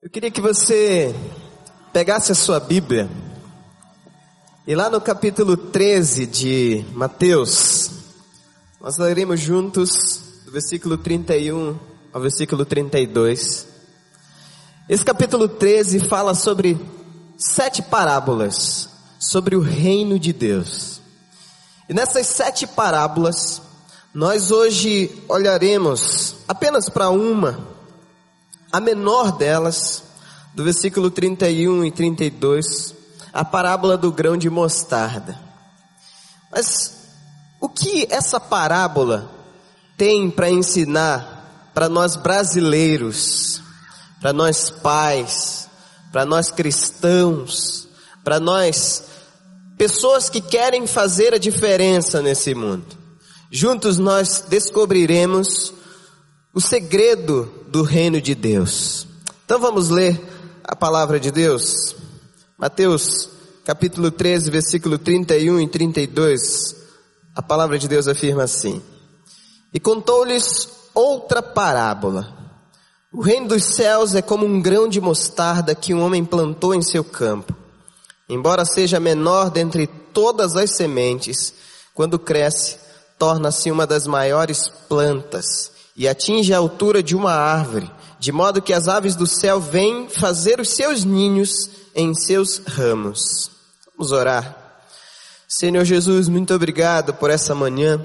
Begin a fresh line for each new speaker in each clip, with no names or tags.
Eu queria que você pegasse a sua Bíblia e lá no capítulo 13 de Mateus, nós leremos juntos do versículo 31 ao versículo 32. Esse capítulo 13 fala sobre sete parábolas sobre o reino de Deus. E nessas sete parábolas, nós hoje olharemos apenas para uma a menor delas, do versículo 31 e 32, a parábola do grão de mostarda. Mas o que essa parábola tem para ensinar para nós brasileiros, para nós pais, para nós cristãos, para nós pessoas que querem fazer a diferença nesse mundo? Juntos nós descobriremos o segredo do reino de Deus. Então vamos ler a palavra de Deus. Mateus capítulo 13, versículo 31 e 32. A palavra de Deus afirma assim: E contou-lhes outra parábola. O reino dos céus é como um grão de mostarda que um homem plantou em seu campo. Embora seja menor dentre todas as sementes, quando cresce, torna-se uma das maiores plantas e atinge a altura de uma árvore, de modo que as aves do céu vêm fazer os seus ninhos em seus ramos. Vamos orar. Senhor Jesus, muito obrigado por essa manhã.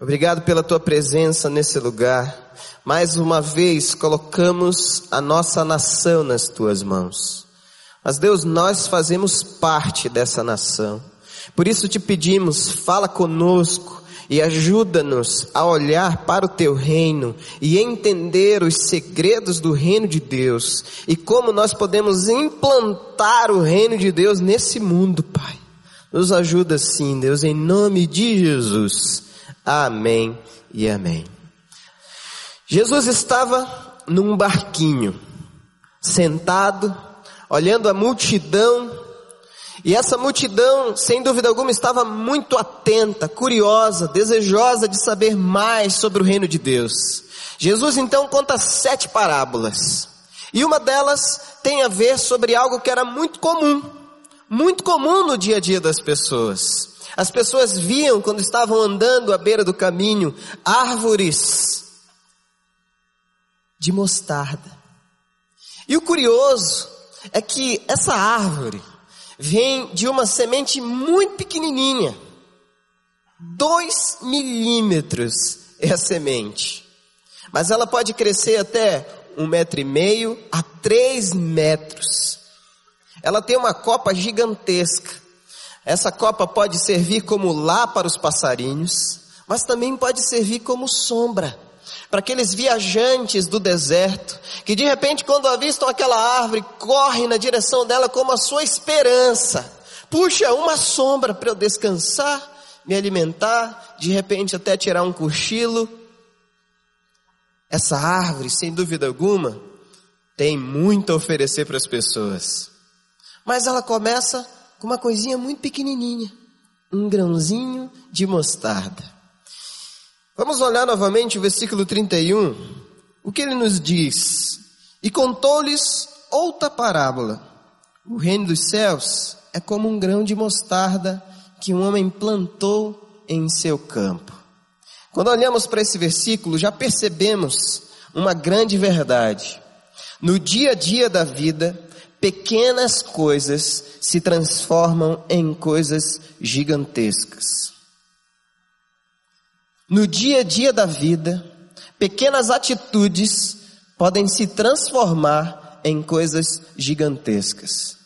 Obrigado pela tua presença nesse lugar. Mais uma vez colocamos a nossa nação nas tuas mãos. Mas Deus, nós fazemos parte dessa nação. Por isso te pedimos, fala conosco, e ajuda-nos a olhar para o teu reino e entender os segredos do reino de Deus e como nós podemos implantar o reino de Deus nesse mundo, Pai. Nos ajuda sim, Deus, em nome de Jesus. Amém e amém. Jesus estava num barquinho, sentado, olhando a multidão e essa multidão, sem dúvida alguma, estava muito atenta, curiosa, desejosa de saber mais sobre o reino de Deus. Jesus então conta sete parábolas. E uma delas tem a ver sobre algo que era muito comum, muito comum no dia a dia das pessoas. As pessoas viam quando estavam andando à beira do caminho árvores de mostarda. E o curioso é que essa árvore, vem de uma semente muito pequenininha. Dois milímetros é a semente. Mas ela pode crescer até um metro e meio a três metros. Ela tem uma copa gigantesca. Essa copa pode servir como lá para os passarinhos, mas também pode servir como sombra para aqueles viajantes do deserto, que de repente quando avistam aquela árvore, correm na direção dela como a sua esperança. Puxa, uma sombra para eu descansar, me alimentar, de repente até tirar um cochilo. Essa árvore, sem dúvida alguma, tem muito a oferecer para as pessoas. Mas ela começa com uma coisinha muito pequenininha, um grãozinho de mostarda. Vamos olhar novamente o versículo 31. O que ele nos diz? E contou-lhes outra parábola. O reino dos céus é como um grão de mostarda que um homem plantou em seu campo. Quando olhamos para esse versículo, já percebemos uma grande verdade. No dia a dia da vida, pequenas coisas se transformam em coisas gigantescas. No dia a dia da vida, pequenas atitudes podem se transformar em coisas gigantescas.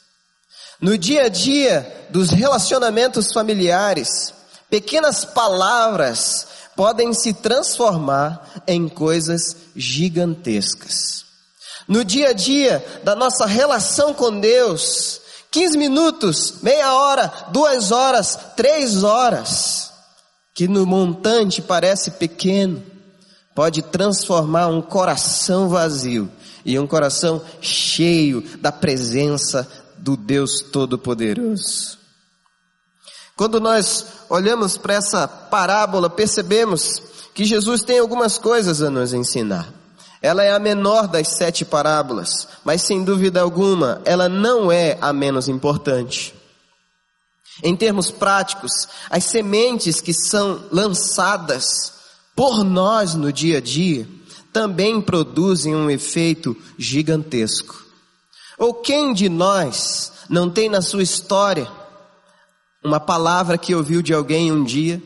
No dia a dia dos relacionamentos familiares, pequenas palavras podem se transformar em coisas gigantescas. No dia a dia da nossa relação com Deus, 15 minutos, meia hora, duas horas, três horas, que no montante parece pequeno, pode transformar um coração vazio e um coração cheio da presença do Deus Todo-Poderoso. Quando nós olhamos para essa parábola, percebemos que Jesus tem algumas coisas a nos ensinar. Ela é a menor das sete parábolas, mas sem dúvida alguma, ela não é a menos importante. Em termos práticos, as sementes que são lançadas por nós no dia a dia também produzem um efeito gigantesco. Ou quem de nós não tem na sua história uma palavra que ouviu de alguém um dia,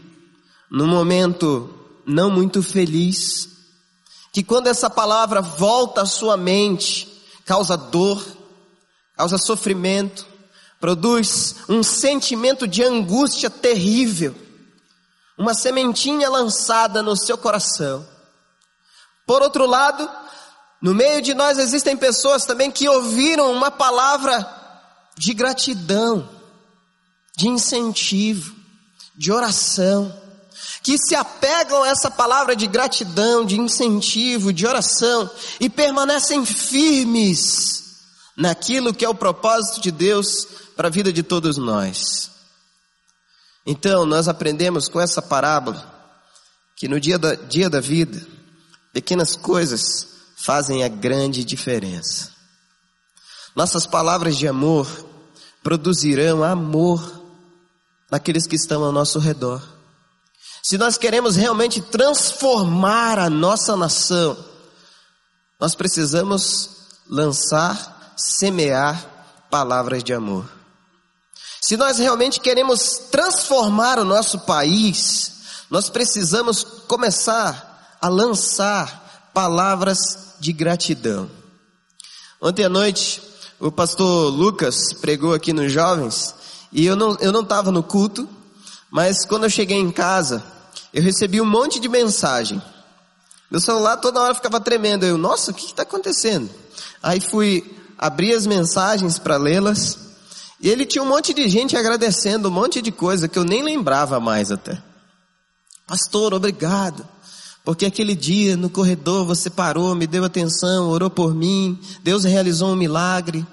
num momento não muito feliz, que quando essa palavra volta à sua mente, causa dor, causa sofrimento, produz um sentimento de angústia terrível, uma sementinha lançada no seu coração. Por outro lado, no meio de nós existem pessoas também que ouviram uma palavra de gratidão, de incentivo, de oração, que se apegam a essa palavra de gratidão, de incentivo, de oração e permanecem firmes naquilo que é o propósito de Deus para a vida de todos nós. Então, nós aprendemos com essa parábola que no dia da, dia da vida, pequenas coisas fazem a grande diferença. Nossas palavras de amor produzirão amor naqueles que estão ao nosso redor. Se nós queremos realmente transformar a nossa nação, nós precisamos lançar, semear palavras de amor. Se nós realmente queremos transformar o nosso país, nós precisamos começar a lançar palavras de gratidão. Ontem à noite, o pastor Lucas pregou aqui nos jovens, e eu não, eu não estava no culto, mas quando eu cheguei em casa, eu recebi um monte de mensagem. Meu celular toda hora ficava tremendo. Eu, nossa, o que está acontecendo? Aí fui abrir as mensagens para lê-las. E ele tinha um monte de gente agradecendo, um monte de coisa que eu nem lembrava mais até. Pastor, obrigado. Porque aquele dia no corredor você parou, me deu atenção, orou por mim, Deus realizou um milagre.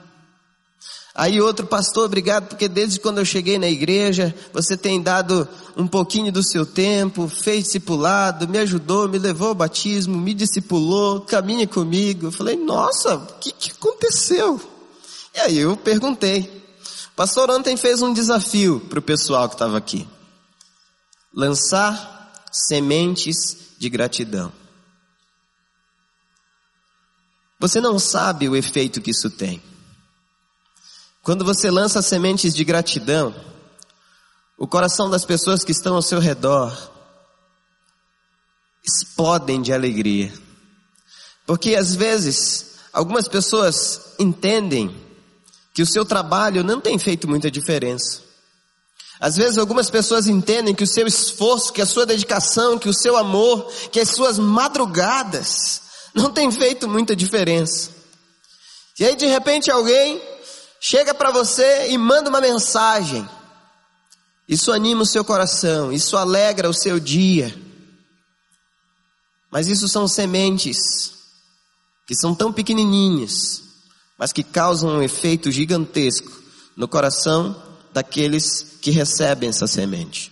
Aí outro pastor, obrigado, porque desde quando eu cheguei na igreja, você tem dado um pouquinho do seu tempo, fez discipulado, me ajudou, me levou ao batismo, me discipulou, caminha comigo. Eu falei, nossa, o que, que aconteceu? E aí eu perguntei. O pastor ontem fez um desafio para o pessoal que estava aqui. Lançar sementes de gratidão. Você não sabe o efeito que isso tem. Quando você lança sementes de gratidão, o coração das pessoas que estão ao seu redor explodem de alegria. Porque às vezes algumas pessoas entendem que o seu trabalho não tem feito muita diferença. Às vezes algumas pessoas entendem que o seu esforço, que a sua dedicação, que o seu amor, que as suas madrugadas não tem feito muita diferença. E aí de repente alguém chega para você e manda uma mensagem. Isso anima o seu coração, isso alegra o seu dia. Mas isso são sementes que são tão pequenininhas, mas que causam um efeito gigantesco no coração daqueles que recebem essa semente.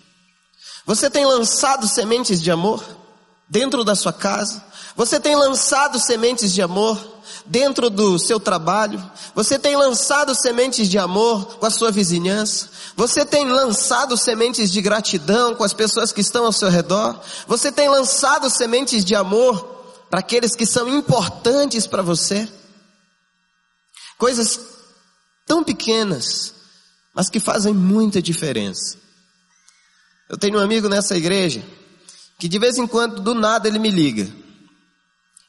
Você tem lançado sementes de amor dentro da sua casa? Você tem lançado sementes de amor dentro do seu trabalho? Você tem lançado sementes de amor com a sua vizinhança? Você tem lançado sementes de gratidão com as pessoas que estão ao seu redor? Você tem lançado sementes de amor para aqueles que são importantes para você? Coisas tão pequenas, mas que fazem muita diferença. Eu tenho um amigo nessa igreja que de vez em quando, do nada, ele me liga.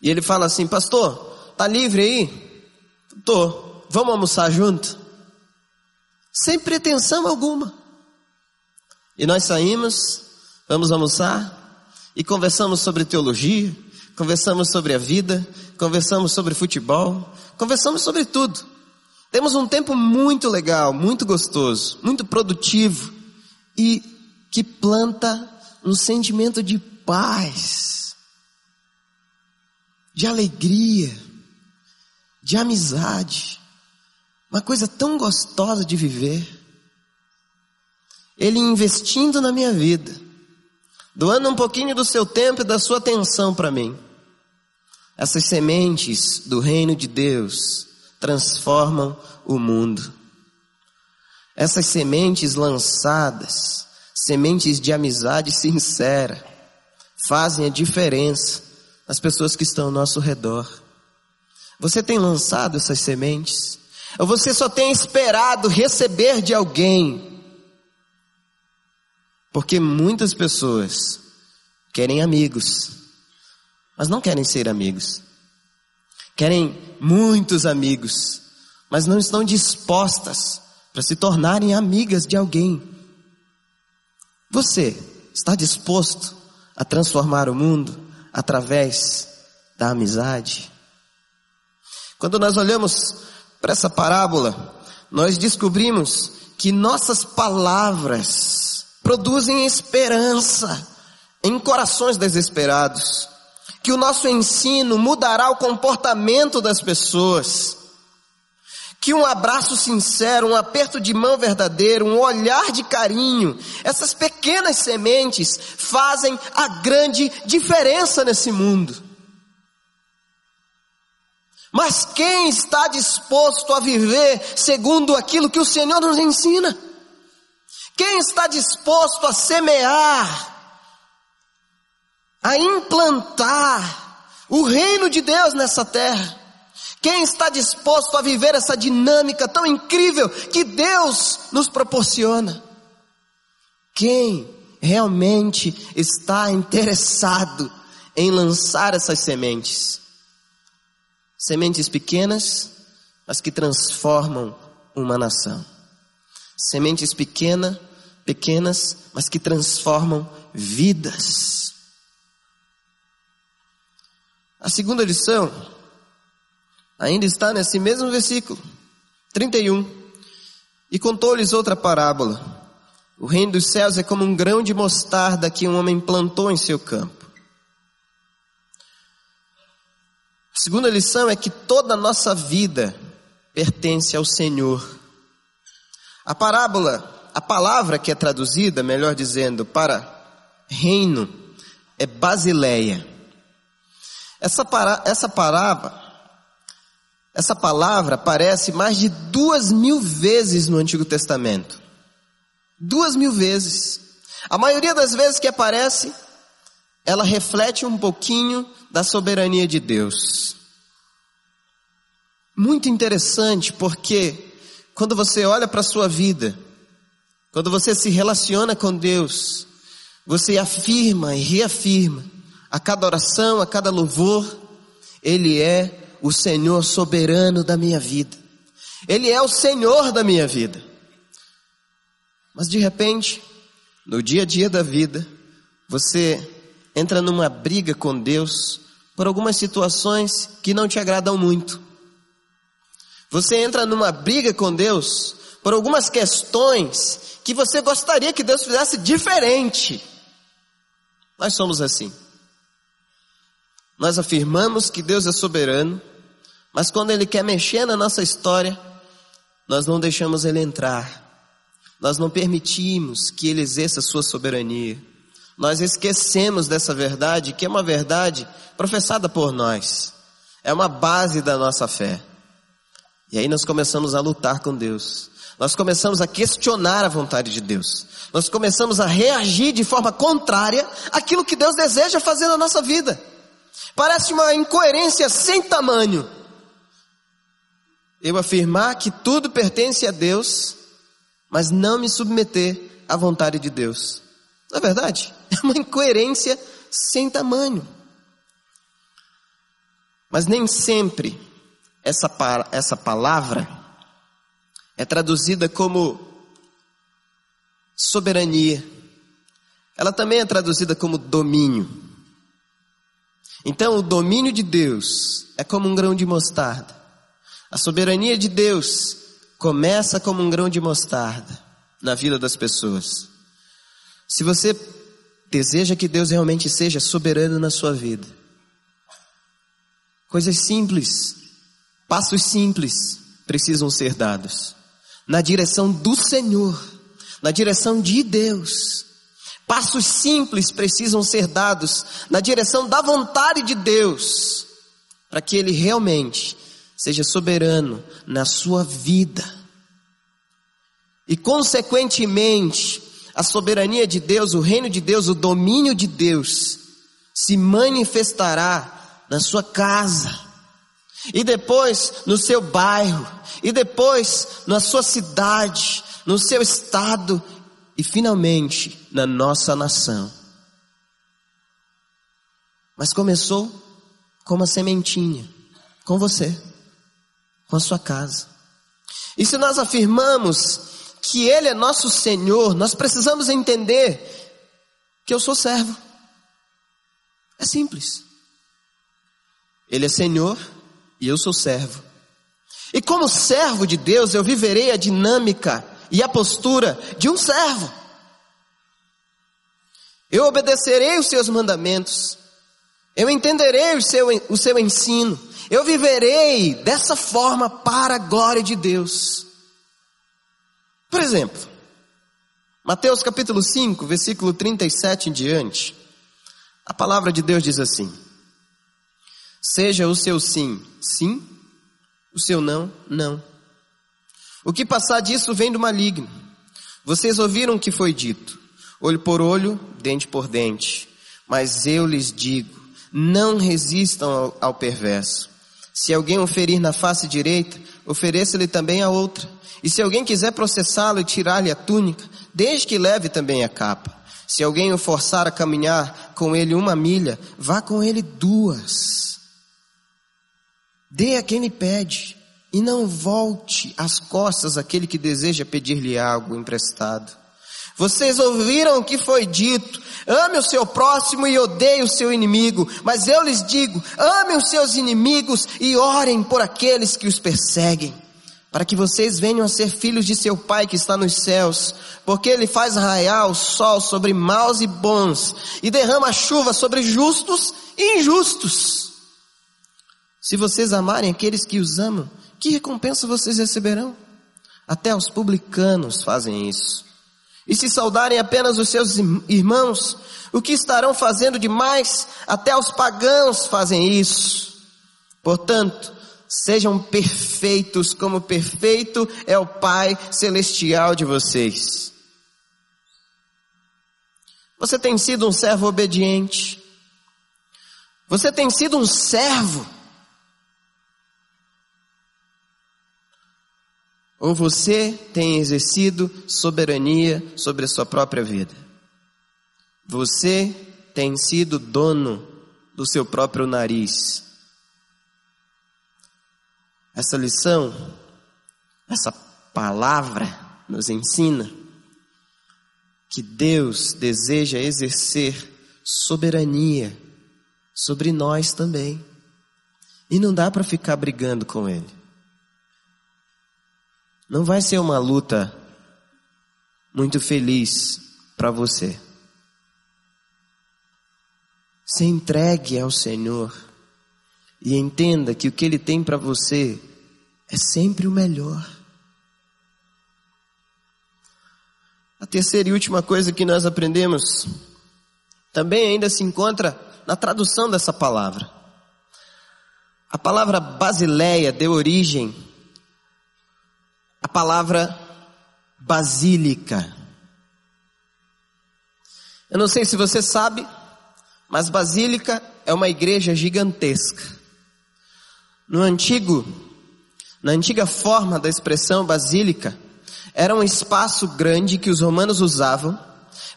E ele fala assim, pastor, tá livre aí? Tô. Vamos almoçar junto? Sem pretensão alguma. E nós saímos, vamos almoçar e conversamos sobre teologia, conversamos sobre a vida, conversamos sobre futebol, conversamos sobre tudo. Temos um tempo muito legal, muito gostoso, muito produtivo e que planta um sentimento de paz de alegria, de amizade, uma coisa tão gostosa de viver. Ele investindo na minha vida, doando um pouquinho do seu tempo e da sua atenção para mim. Essas sementes do reino de Deus transformam o mundo. Essas sementes lançadas, sementes de amizade sincera, fazem a diferença nas pessoas que estão ao nosso redor. Você tem lançado essas sementes? Ou você só tem esperado receber de alguém? Porque muitas pessoas querem amigos, mas não querem ser amigos. Querem muitos amigos, mas não estão dispostas para se tornarem amigas de alguém. Você está disposto a transformar o mundo através da amizade? Quando nós olhamos para essa parábola, nós descobrimos que nossas palavras produzem esperança em corações desesperados, que o nosso ensino mudará o comportamento das pessoas, que um abraço sincero, um aperto de mão verdadeiro, um olhar de carinho, essas pequenas sementes fazem a grande diferença nesse mundo. Mas quem está disposto a viver segundo aquilo que o Senhor nos ensina? Quem está disposto a semear a implantar o reino de Deus nessa terra. Quem está disposto a viver essa dinâmica tão incrível que Deus nos proporciona? Quem realmente está interessado em lançar essas sementes? Sementes pequenas, mas que transformam uma nação. Sementes pequenas, pequenas, mas que transformam vidas. A segunda lição ainda está nesse mesmo versículo, 31. E contou-lhes outra parábola. O reino dos céus é como um grão de mostarda que um homem plantou em seu campo. A segunda lição é que toda a nossa vida pertence ao Senhor. A parábola, a palavra que é traduzida, melhor dizendo, para reino, é basileia. Essa, para, essa parábola, essa palavra aparece mais de duas mil vezes no Antigo Testamento. Duas mil vezes. A maioria das vezes que aparece, ela reflete um pouquinho da soberania de Deus. Muito interessante porque quando você olha para a sua vida, quando você se relaciona com Deus, você afirma e reafirma a cada oração, a cada louvor, Ele é o Senhor soberano da minha vida. Ele é o Senhor da minha vida. Mas de repente, no dia a dia da vida, você entra numa briga com Deus por algumas situações que não te agradam muito. Você entra numa briga com Deus por algumas questões que você gostaria que Deus fizesse diferente. Nós somos assim. Nós afirmamos que Deus é soberano, mas quando Ele quer mexer na nossa história, nós não deixamos Ele entrar. Nós não permitimos que Ele exerça a sua soberania. Nós esquecemos dessa verdade, que é uma verdade professada por nós. É uma base da nossa fé. E aí nós começamos a lutar com Deus. Nós começamos a questionar a vontade de Deus. Nós começamos a reagir de forma contrária àquilo que Deus deseja fazer na nossa vida. Parece uma incoerência sem tamanho. Eu afirmar que tudo pertence a Deus, mas não me submeter à vontade de Deus. Não é verdade? É uma incoerência sem tamanho. Mas nem sempre essa, essa palavra é traduzida como soberania. Ela também é traduzida como domínio. Então, o domínio de Deus é como um grão de mostarda. A soberania de Deus começa como um grão de mostarda na vida das pessoas. Se você deseja que Deus realmente seja soberano na sua vida, coisas simples, passos simples precisam ser dados na direção do Senhor, na direção de Deus. Passos simples precisam ser dados na direção da vontade de Deus. para que Ele realmente seja soberano na sua vida. E, consequentemente, a soberania de Deus, o reino de Deus, o domínio de Deus, se manifestará na sua casa, e depois no seu bairro, e depois na sua cidade, no seu estado, e finalmente na nossa nação. Mas começou com uma sementinha, com você, com a sua casa. E se nós afirmamos que Ele é nosso Senhor, nós precisamos entender que eu sou servo. É simples. Ele é Senhor e eu sou servo. E como servo de Deus, eu viverei a dinâmica e a postura de um servo. Eu obedecerei os seus mandamentos. Eu entenderei o seu, o seu ensino. Eu viverei dessa forma para a glória de Deus. Por exemplo, Mateus capítulo 5, versículo 37 em diante. A palavra de Deus diz assim: Seja o seu sim, sim, o seu não, não. O que passar disso vem do maligno. Vocês ouviram o que foi dito: olho por olho, dente por dente. Mas eu lhes digo: não resistam ao, ao perverso. Se alguém o ferir na face direita, ofereça-lhe também a outra. E se alguém quiser processá-lo e tirar-lhe a túnica, desde que leve também a capa. Se alguém o forçar a caminhar com ele uma milha, vá com ele duas. Dê a quem lhe pede, e não volte as costas àquele que deseja pedir-lhe algo emprestado. Vocês ouviram o que foi dito, ame o seu próximo e odeie o seu inimigo, mas eu lhes digo, ame os seus inimigos e orem por aqueles que os perseguem, para que vocês venham a ser filhos de seu Pai que está nos céus, porque Ele faz raiar o sol sobre maus e bons, e derrama chuva sobre justos e injustos. Se vocês amarem aqueles que os amam, que recompensa vocês receberão? Até os publicanos fazem isso. E se saudarem apenas os seus irmãos, o que estarão fazendo demais? Até os pagãos fazem isso. Portanto, sejam perfeitos como perfeito é o Pai celestial de vocês. Você tem sido um servo obediente. Você tem sido um servo Ou você tem exercido soberania sobre a sua própria vida? Você tem sido dono do seu próprio nariz? Essa lição, essa palavra nos ensina que Deus deseja exercer soberania sobre nós também. E não dá para ficar brigando com Ele. Não vai ser uma luta muito feliz para você. Se entregue ao Senhor e entenda que o que Ele tem para você é sempre o melhor. A terceira e última coisa que nós aprendemos também ainda se encontra na tradução dessa palavra. A palavra basileia deu origem a palavra basílica. Eu não sei se você sabe, mas basílica é uma igreja gigantesca. No antigo, na antiga forma da expressão basílica, era um espaço grande que os romanos usavam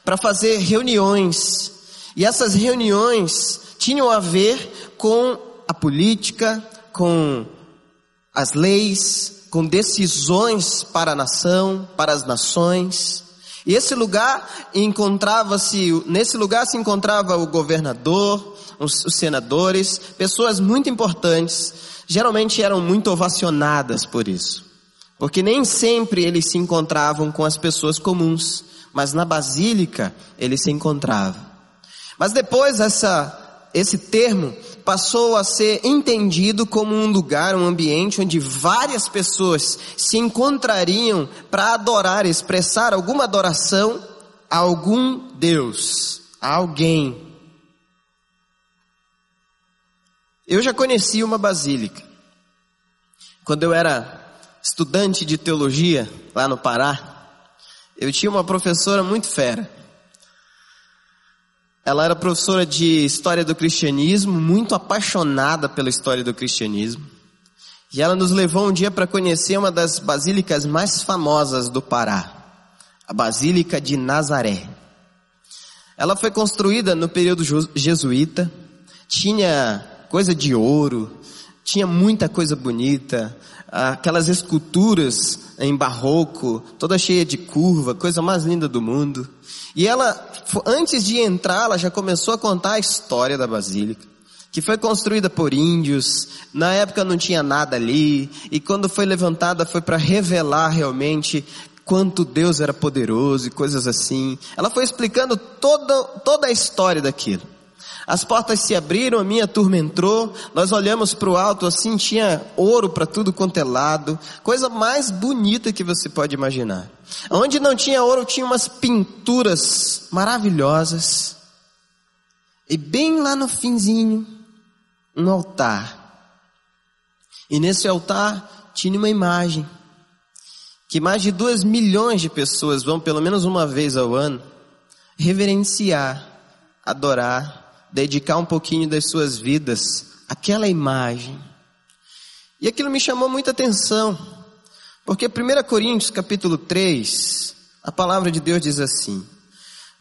para fazer reuniões. E essas reuniões tinham a ver com a política, com as leis, com decisões para a nação, para as nações. E esse lugar encontrava-se, nesse lugar se encontrava o governador, os, os senadores, pessoas muito importantes, geralmente eram muito ovacionadas por isso. Porque nem sempre eles se encontravam com as pessoas comuns, mas na basílica eles se encontravam. Mas depois essa, esse termo passou a ser entendido como um lugar, um ambiente onde várias pessoas se encontrariam para adorar, expressar alguma adoração a algum Deus, a alguém. Eu já conheci uma basílica. Quando eu era estudante de teologia lá no Pará, eu tinha uma professora muito fera. Ela era professora de história do cristianismo, muito apaixonada pela história do cristianismo. E ela nos levou um dia para conhecer uma das basílicas mais famosas do Pará, a Basílica de Nazaré. Ela foi construída no período jesuíta, tinha coisa de ouro, tinha muita coisa bonita, aquelas esculturas em barroco, toda cheia de curva, coisa mais linda do mundo. E ela, antes de entrar, ela já começou a contar a história da basílica que foi construída por índios, na época não tinha nada ali, e quando foi levantada foi para revelar realmente quanto Deus era poderoso e coisas assim. Ela foi explicando toda, toda a história daquilo. As portas se abriram, a minha turma entrou, nós olhamos para o alto assim, tinha ouro para tudo quanto é lado, coisa mais bonita que você pode imaginar. Onde não tinha ouro, tinha umas pinturas maravilhosas. E bem lá no finzinho, um altar. E nesse altar tinha uma imagem que mais de duas milhões de pessoas vão pelo menos uma vez ao ano reverenciar, adorar, dedicar um pouquinho das suas vidas àquela imagem. E aquilo me chamou muita atenção, porque 1 Coríntios capítulo 3, a palavra de Deus diz assim: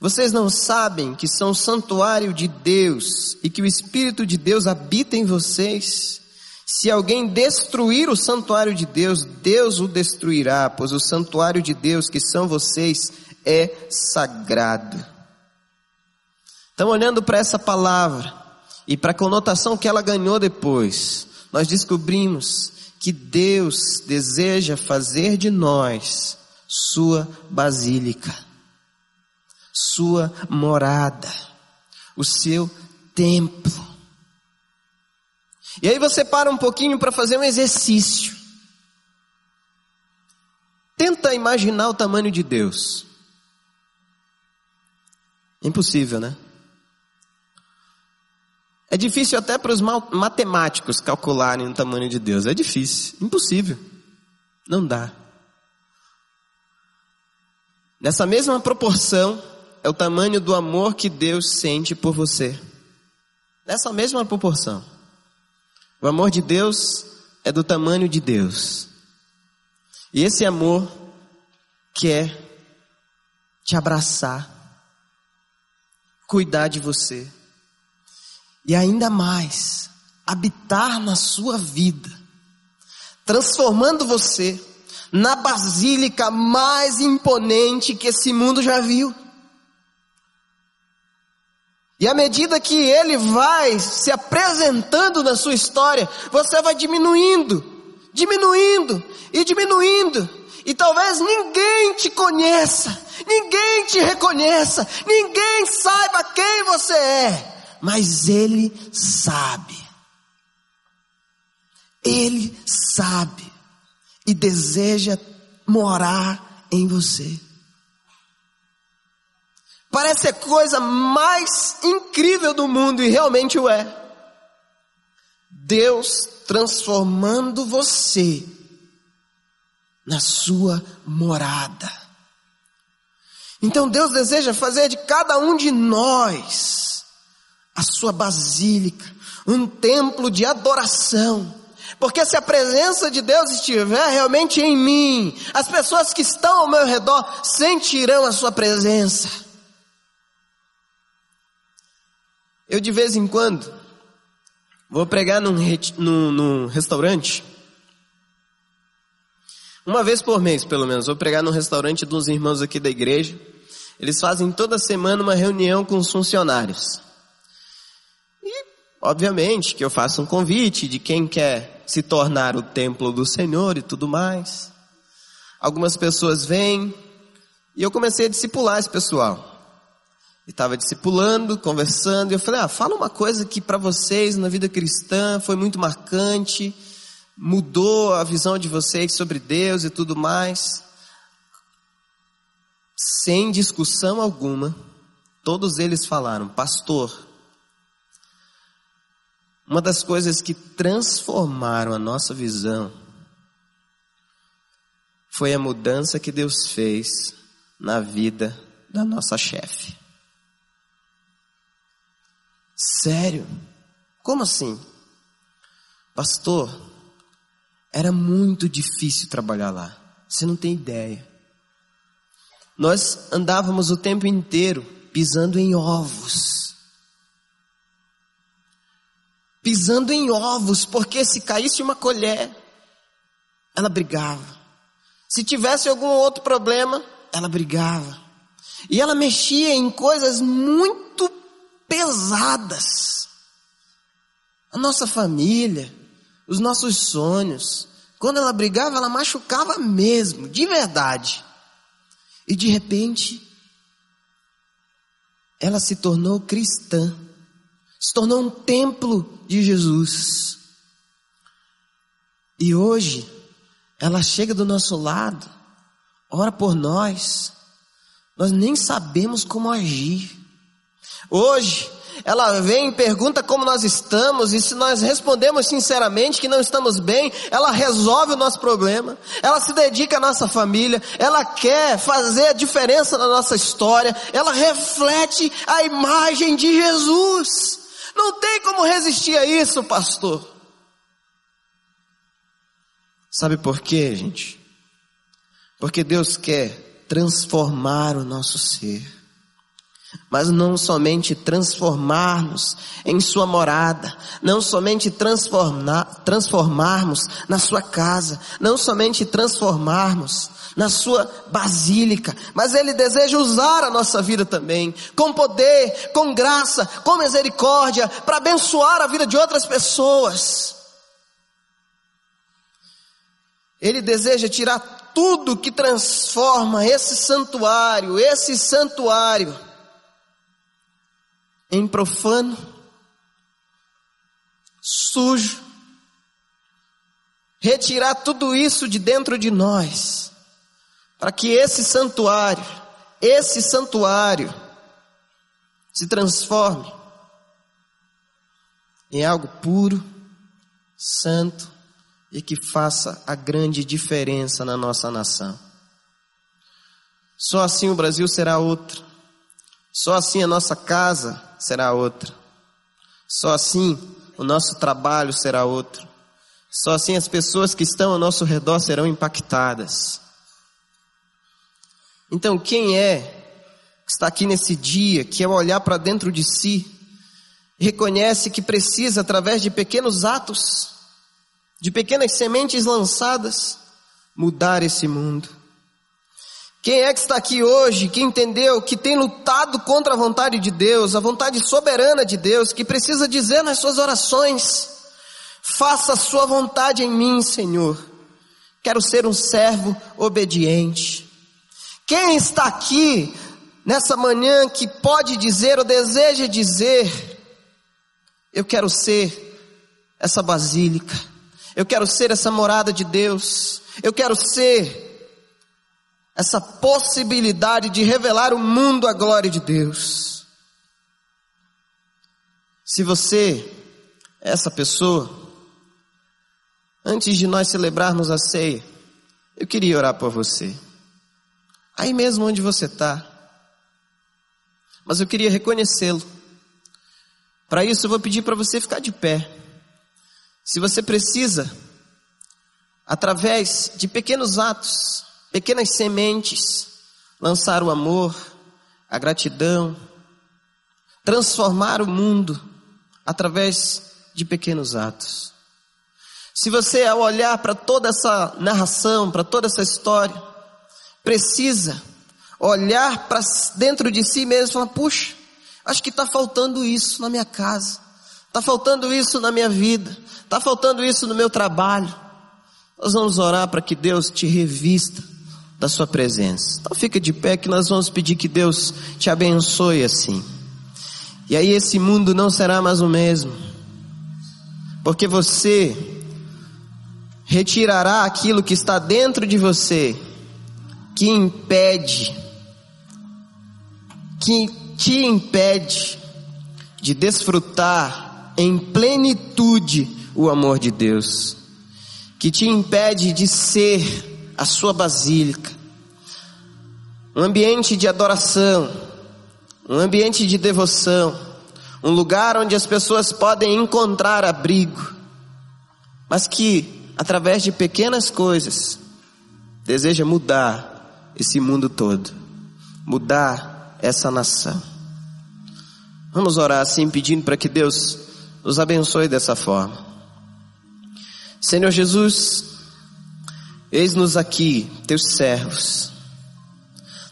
vocês não sabem que são santuário de Deus e que o Espírito de Deus habita em vocês? Se alguém destruir o santuário de Deus, Deus o destruirá, pois o santuário de Deus, que são vocês, é sagrado. Então, olhando para essa palavra e para a conotação que ela ganhou depois, nós descobrimos que Deus deseja fazer de nós sua basílica sua morada, o seu templo. E aí você para um pouquinho para fazer um exercício. Tenta imaginar o tamanho de Deus. Impossível, né? É difícil até para os matemáticos calcularem o tamanho de Deus. É difícil, impossível. Não dá. Nessa mesma proporção, é o tamanho do amor que Deus sente por você. Nessa mesma proporção. O amor de Deus é do tamanho de Deus. E esse amor quer te abraçar, cuidar de você e ainda mais habitar na sua vida, transformando você na basílica mais imponente que esse mundo já viu. E à medida que ele vai se apresentando na sua história, você vai diminuindo, diminuindo e diminuindo. E talvez ninguém te conheça, ninguém te reconheça, ninguém saiba quem você é, mas ele sabe. Ele sabe e deseja morar em você. Parece a coisa mais incrível do mundo e realmente o é. Deus transformando você na sua morada. Então Deus deseja fazer de cada um de nós a sua basílica, um templo de adoração. Porque se a presença de Deus estiver realmente em mim, as pessoas que estão ao meu redor sentirão a sua presença. Eu de vez em quando vou pregar num, num, num restaurante. Uma vez por mês, pelo menos, vou pregar num restaurante dos irmãos aqui da igreja. Eles fazem toda semana uma reunião com os funcionários. E, obviamente, que eu faço um convite de quem quer se tornar o templo do Senhor e tudo mais. Algumas pessoas vêm e eu comecei a discipular esse pessoal estava discipulando, conversando, e eu falei, ah, fala uma coisa que para vocês na vida cristã foi muito marcante, mudou a visão de vocês sobre Deus e tudo mais. Sem discussão alguma, todos eles falaram, pastor, Uma das coisas que transformaram a nossa visão foi a mudança que Deus fez na vida da nossa chefe. Sério? Como assim? Pastor, era muito difícil trabalhar lá. Você não tem ideia. Nós andávamos o tempo inteiro pisando em ovos. Pisando em ovos, porque se caísse uma colher, ela brigava. Se tivesse algum outro problema, ela brigava. E ela mexia em coisas muito pesadas. A nossa família, os nossos sonhos. Quando ela brigava, ela machucava mesmo, de verdade. E de repente, ela se tornou cristã, se tornou um templo de Jesus. E hoje, ela chega do nosso lado, ora por nós, nós nem sabemos como agir. Hoje, ela vem e pergunta como nós estamos, e se nós respondemos sinceramente que não estamos bem, ela resolve o nosso problema, ela se dedica à nossa família, ela quer fazer a diferença na nossa história, ela reflete a imagem de Jesus. Não tem como resistir a isso, pastor. Sabe por quê, gente? Porque Deus quer transformar o nosso ser mas não somente transformarmos em sua morada, não somente transformar, transformarmos na sua casa, não somente transformarmos na sua basílica, mas Ele deseja usar a nossa vida também, com poder, com graça, com misericórdia, para abençoar a vida de outras pessoas. Ele deseja tirar tudo que transforma esse santuário, esse santuário, em profano, sujo, retirar tudo isso de dentro de nós, para que esse santuário, esse santuário, se transforme em algo puro, santo e que faça a grande diferença na nossa nação. Só assim o Brasil será outro. Só assim a nossa casa será outra. Só assim o nosso trabalho será outro. Só assim as pessoas que estão ao nosso redor serão impactadas. Então, quem é que está aqui nesse dia, que ao olhar para dentro de si, reconhece que precisa, através de pequenos atos, de pequenas sementes lançadas, mudar esse mundo? Quem é que está aqui hoje que entendeu que tem lutado contra a vontade de Deus, a vontade soberana de Deus, que precisa dizer nas suas orações: Faça a sua vontade em mim, Senhor. Quero ser um servo obediente. Quem está aqui nessa manhã que pode dizer ou deseja dizer: Eu quero ser essa basílica, eu quero ser essa morada de Deus, eu quero ser essa possibilidade de revelar o mundo à glória de Deus. Se você é essa pessoa, antes de nós celebrarmos a ceia, eu queria orar por você. Aí mesmo onde você está. Mas eu queria reconhecê-lo. Para isso eu vou pedir para você ficar de pé. Se você precisa, através de pequenos atos, pequenas sementes, lançar o amor, a gratidão, transformar o mundo através de pequenos atos. Se você, ao olhar para toda essa narração, para toda essa história, precisa olhar para dentro de si mesmo e falar: puxa, acho que está faltando isso na minha casa, está faltando isso na minha vida, está faltando isso no meu trabalho. Nós vamos orar para que Deus te revista da sua presença. Então fica de pé que nós vamos pedir que Deus te abençoe assim. E aí esse mundo não será mais o mesmo. Porque você retirará aquilo que está dentro de você que impede que te impede de desfrutar em plenitude o amor de Deus, que te impede de ser a sua basílica, um ambiente de adoração, um ambiente de devoção, um lugar onde as pessoas podem encontrar abrigo, mas que, através de pequenas coisas, deseja mudar esse mundo todo, mudar essa nação. Vamos orar assim, pedindo para que Deus nos abençoe dessa forma. Senhor Jesus, eis-nos aqui, teus servos.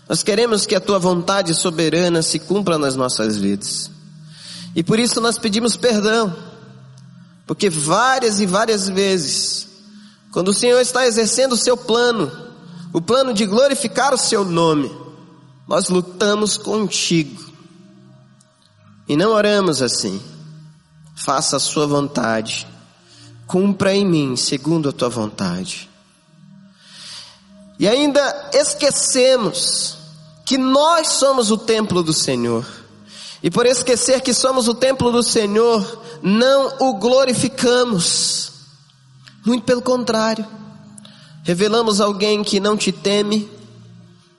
Nós queremos que a tua vontade soberana se cumpra nas nossas vidas. E por isso nós pedimos perdão. Porque várias e várias vezes, quando o Senhor está exercendo o seu plano, o plano de glorificar o seu nome, nós lutamos contigo. E não oramos assim. Faça a sua vontade. Cumpra em mim segundo a tua vontade. E ainda esquecemos que nós somos o templo do Senhor. E por esquecer que somos o templo do Senhor, não o glorificamos. Muito pelo contrário. Revelamos alguém que não te teme,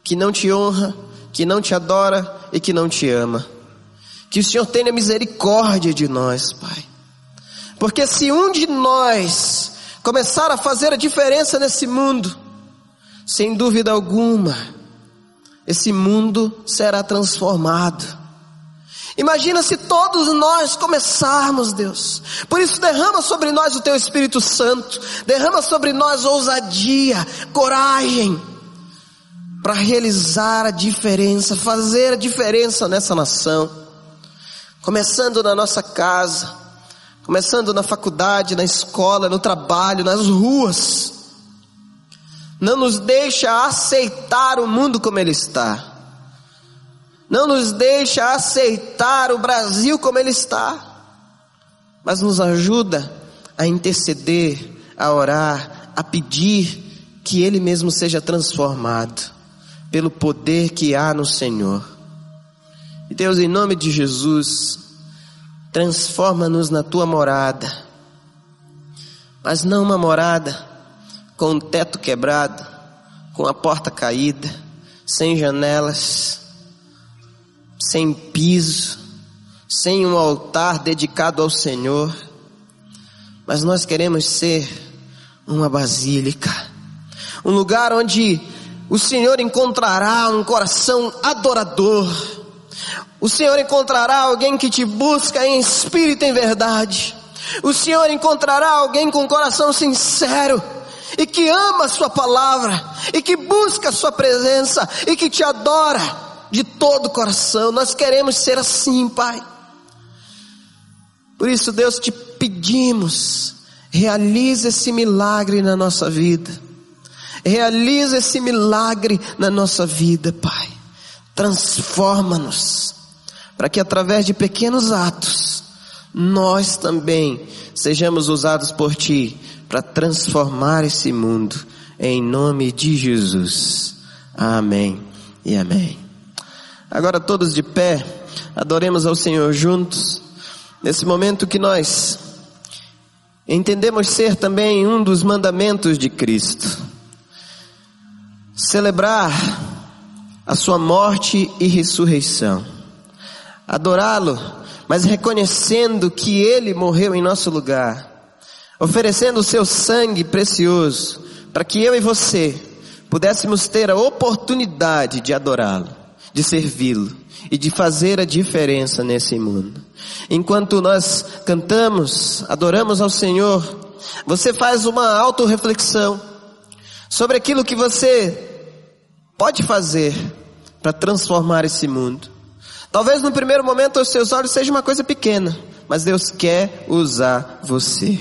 que não te honra, que não te adora e que não te ama. Que o Senhor tenha misericórdia de nós, Pai. Porque se um de nós começar a fazer a diferença nesse mundo, sem dúvida alguma, esse mundo será transformado. Imagina se todos nós começarmos, Deus. Por isso derrama sobre nós o teu Espírito Santo, derrama sobre nós ousadia, coragem para realizar a diferença, fazer a diferença nessa nação. Começando na nossa casa, começando na faculdade, na escola, no trabalho, nas ruas não nos deixa aceitar o mundo como ele está. Não nos deixa aceitar o Brasil como ele está. Mas nos ajuda a interceder, a orar, a pedir que ele mesmo seja transformado pelo poder que há no Senhor. E Deus, em nome de Jesus, transforma-nos na tua morada. Mas não uma morada com o teto quebrado, com a porta caída, sem janelas, sem piso, sem um altar dedicado ao Senhor. Mas nós queremos ser uma basílica, um lugar onde o Senhor encontrará um coração adorador. O Senhor encontrará alguém que te busca em espírito e em verdade. O Senhor encontrará alguém com um coração sincero e que ama a Sua palavra, e que busca a Sua presença, e que te adora de todo o coração. Nós queremos ser assim, Pai. Por isso, Deus, te pedimos, realiza esse milagre na nossa vida. Realiza esse milagre na nossa vida, Pai. Transforma-nos, para que através de pequenos atos, nós também sejamos usados por Ti para transformar esse mundo, em nome de Jesus. Amém e amém. Agora todos de pé, adoremos ao Senhor juntos, nesse momento que nós entendemos ser também um dos mandamentos de Cristo. Celebrar a sua morte e ressurreição. Adorá-lo, mas reconhecendo que ele morreu em nosso lugar oferecendo o seu sangue precioso, para que eu e você pudéssemos ter a oportunidade de adorá-lo, de servi-lo e de fazer a diferença nesse mundo. Enquanto nós cantamos, adoramos ao Senhor, você faz uma autorreflexão sobre aquilo que você pode fazer para transformar esse mundo. Talvez no primeiro momento aos seus olhos seja uma coisa pequena, mas Deus quer usar você.